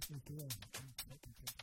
Thank you.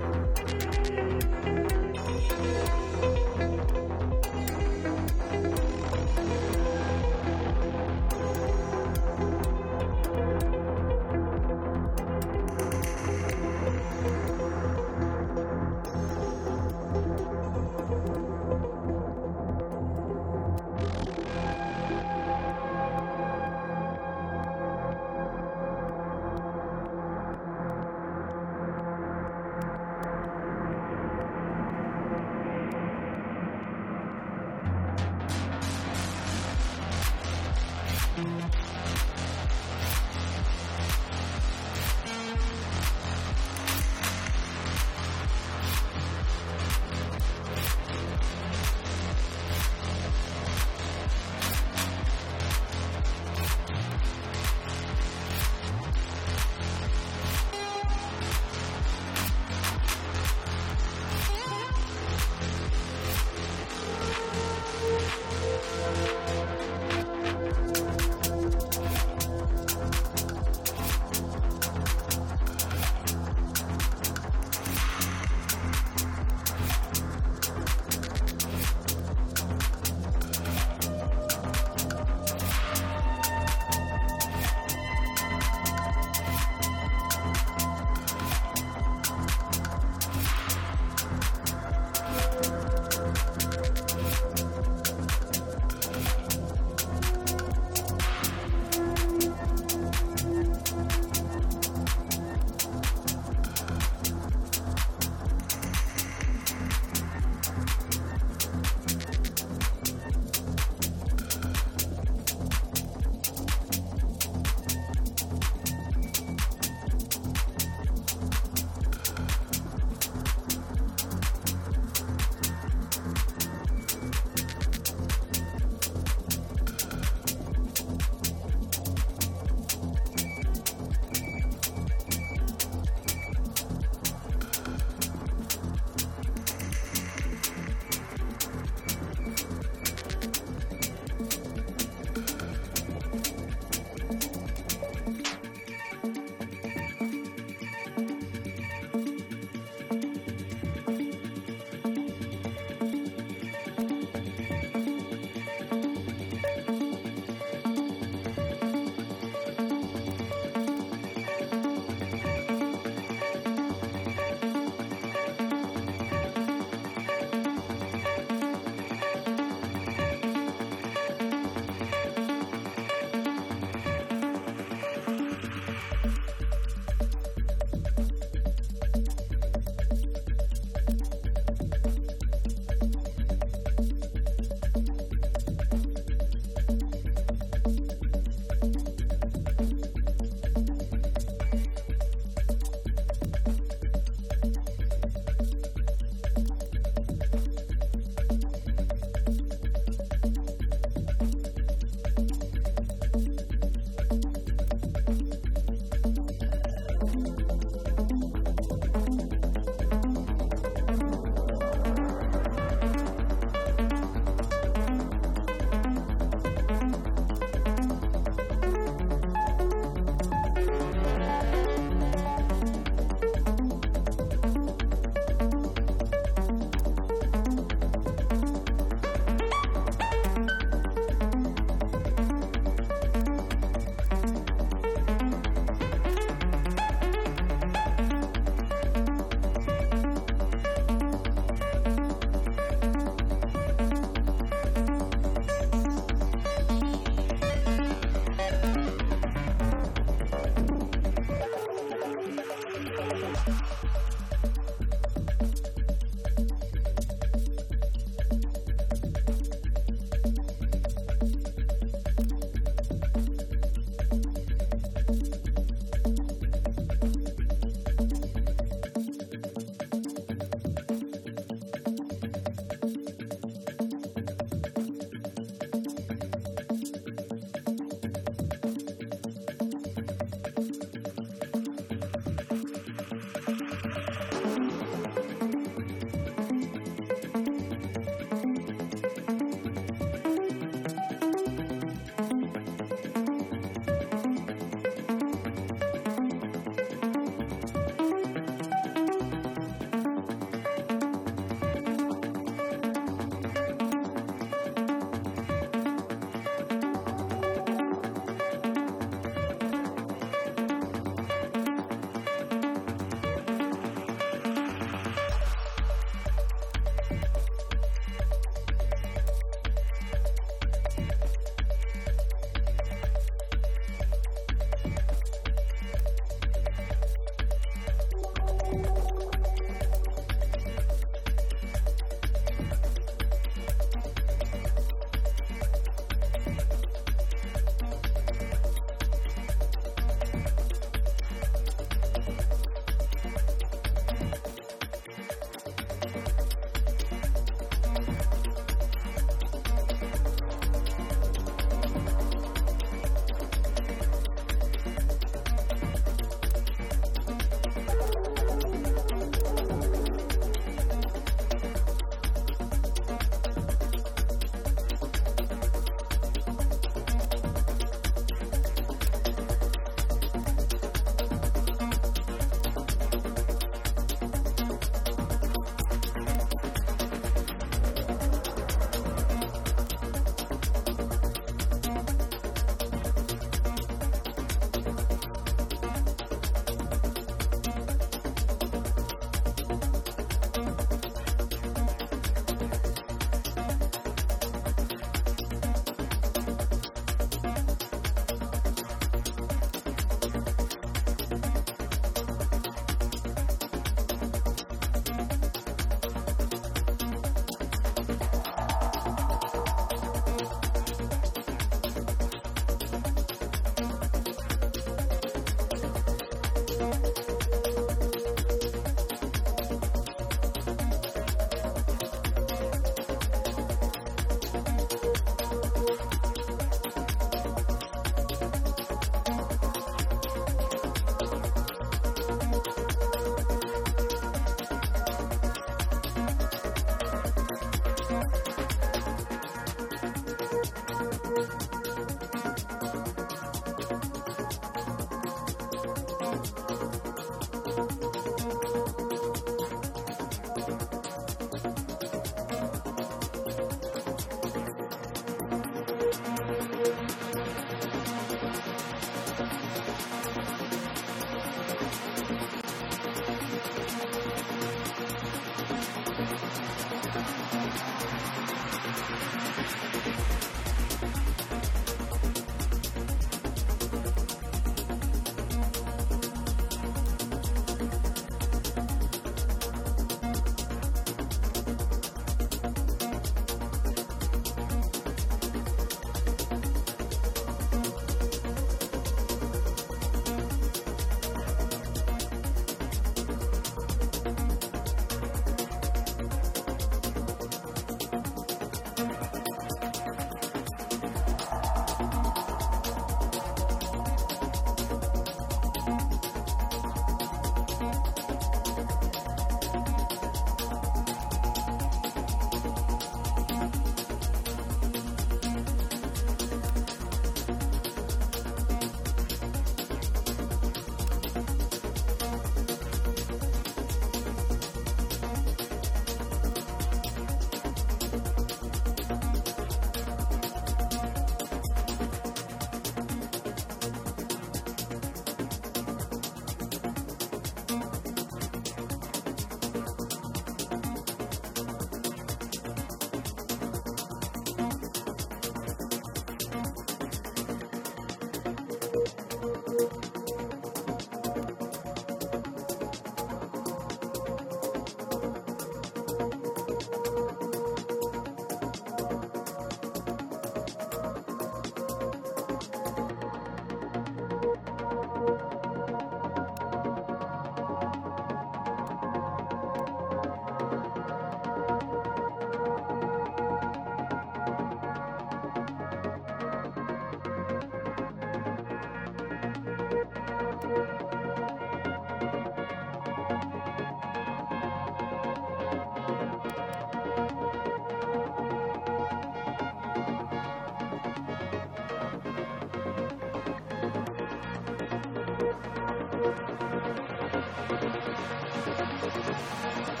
Thank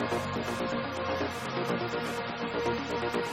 you.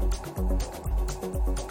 フフフフ。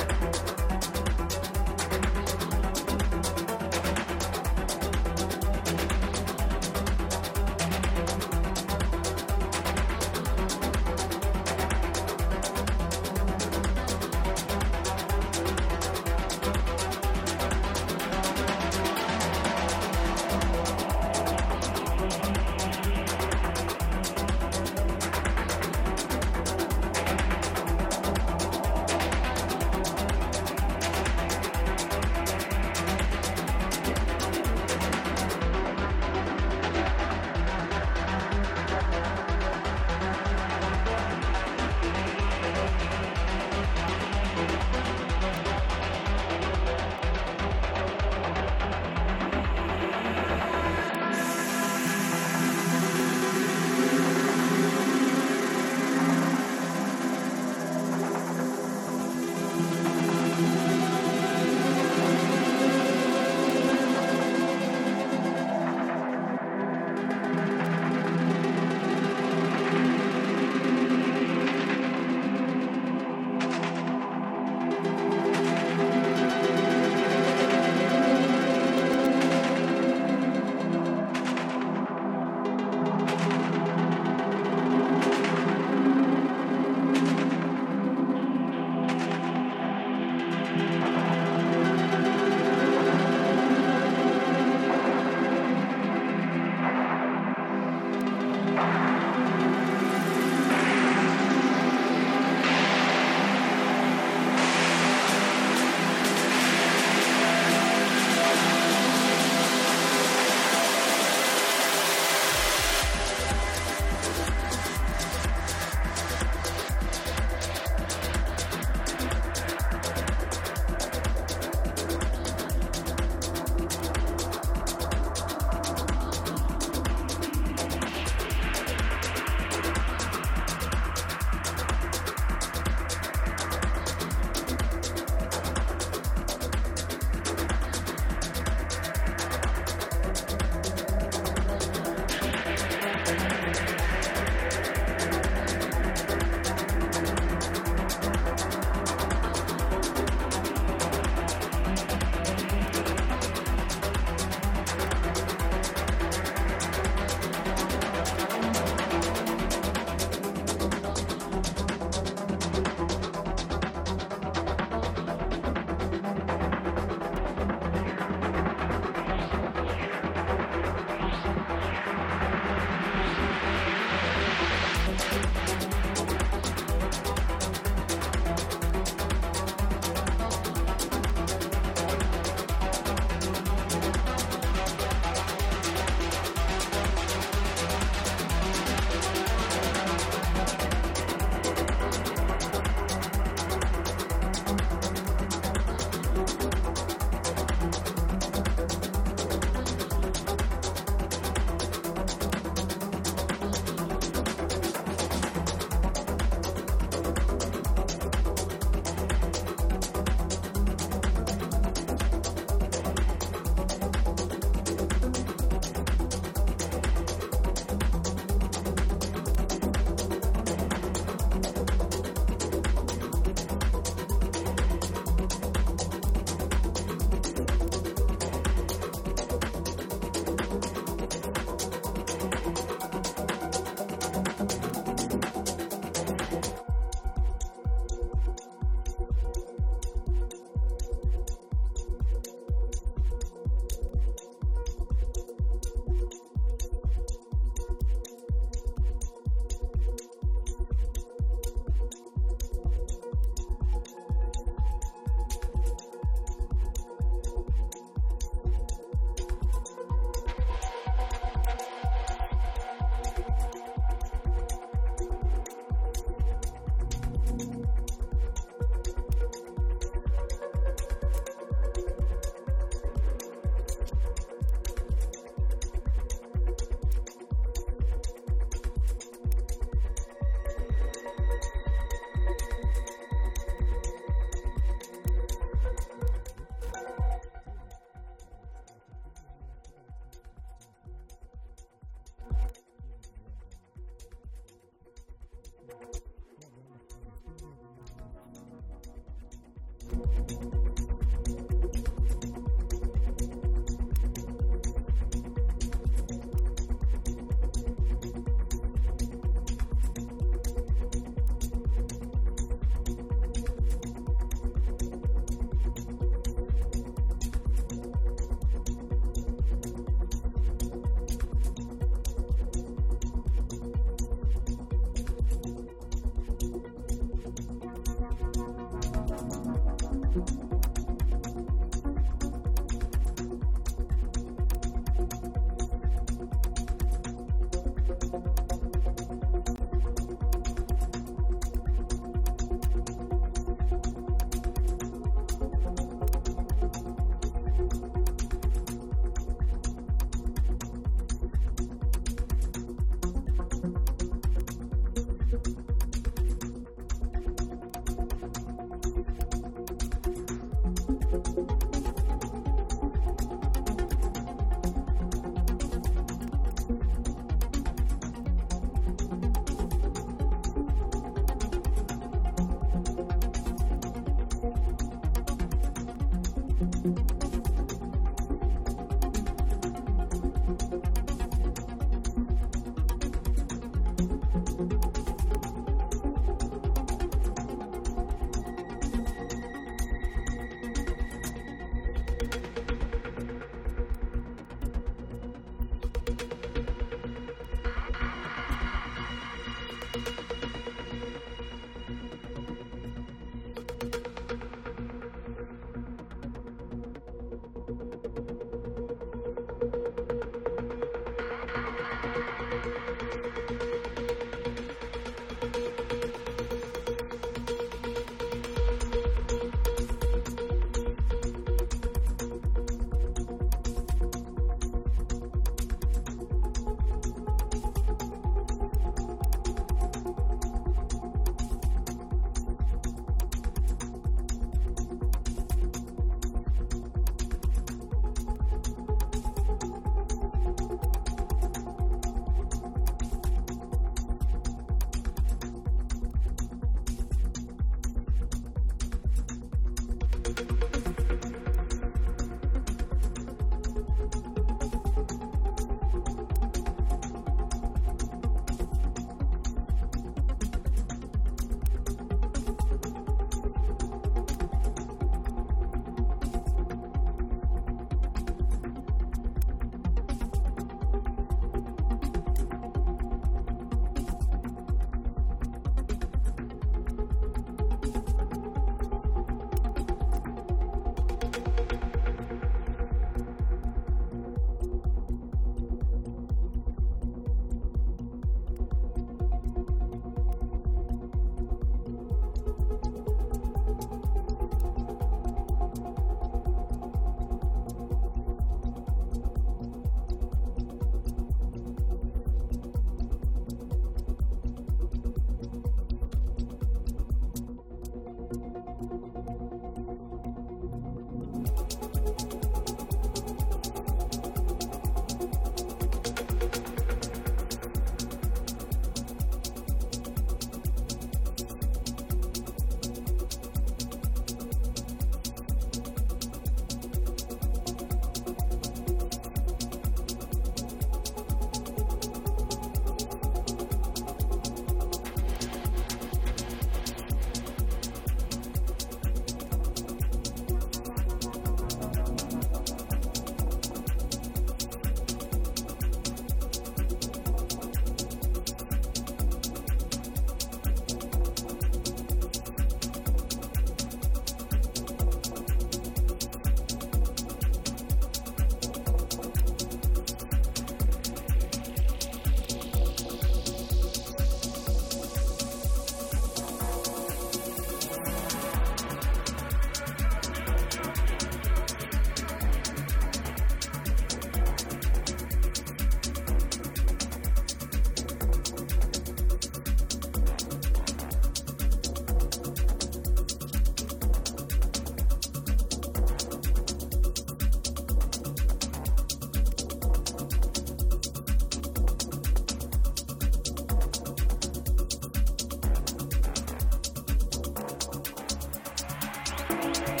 Bye.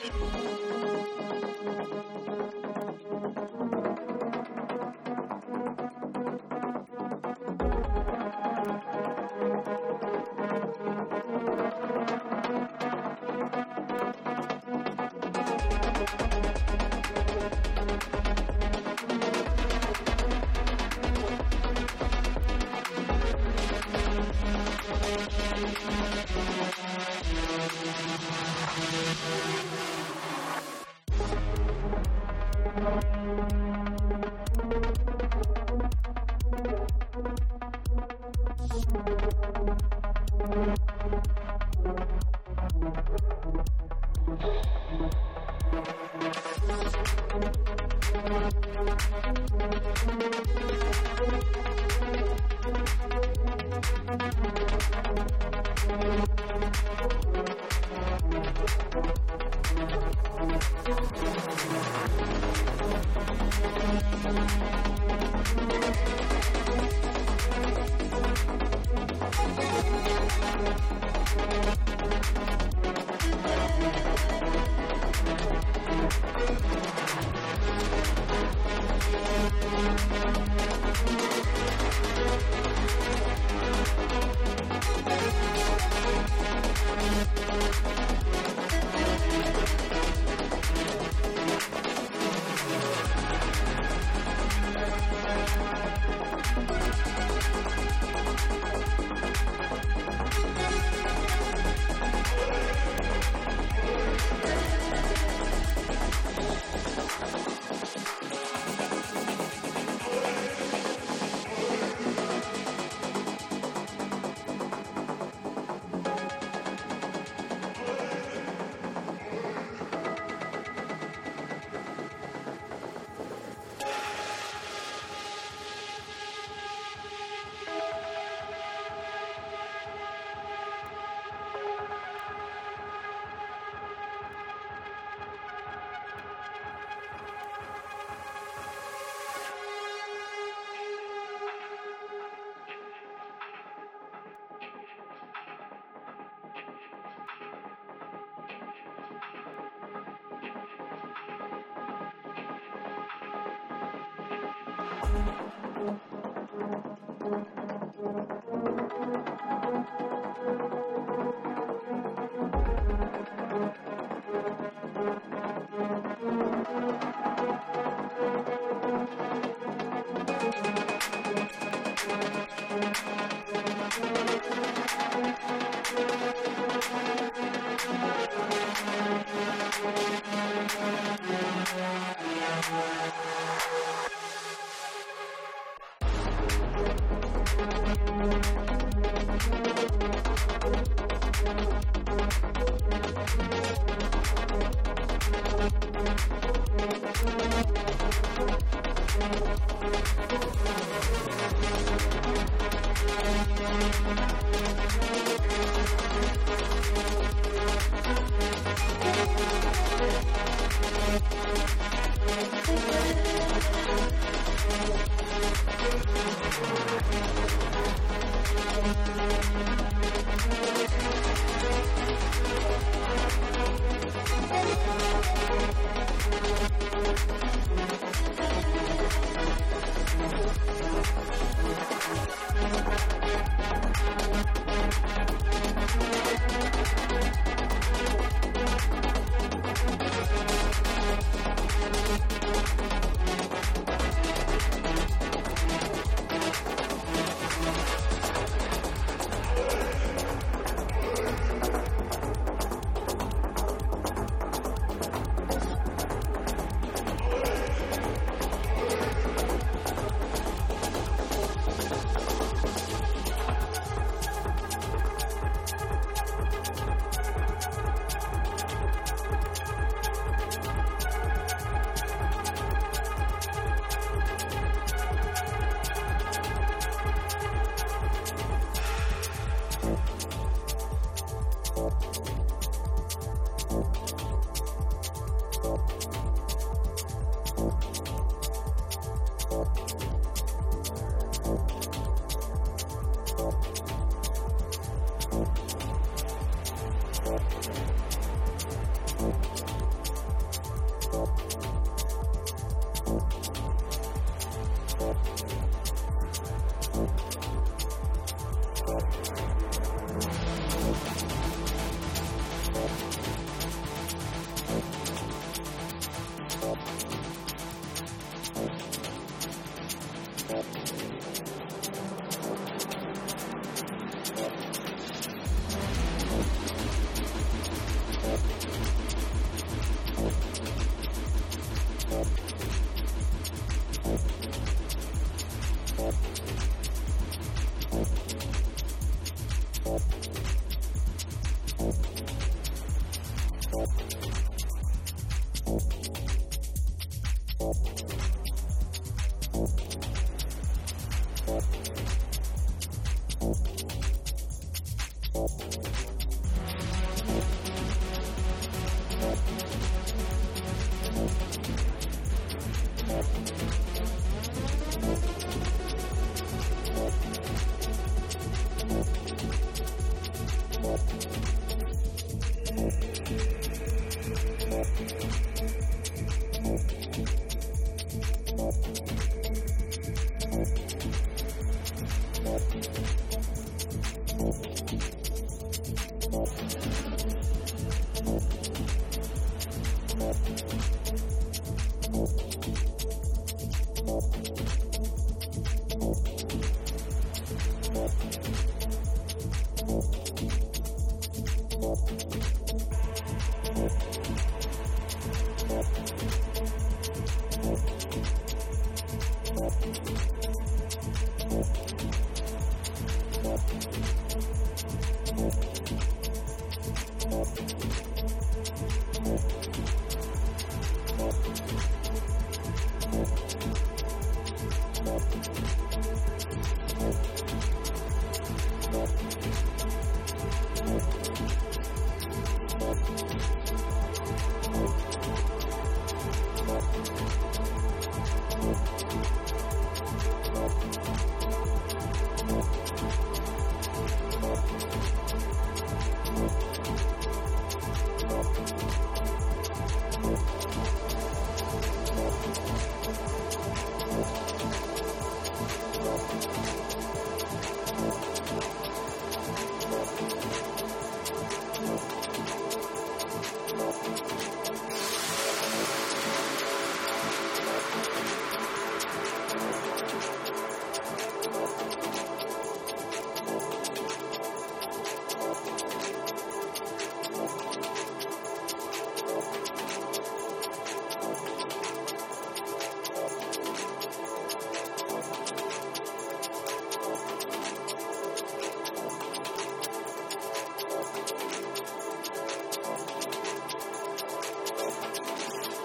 Thank you.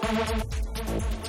すごい。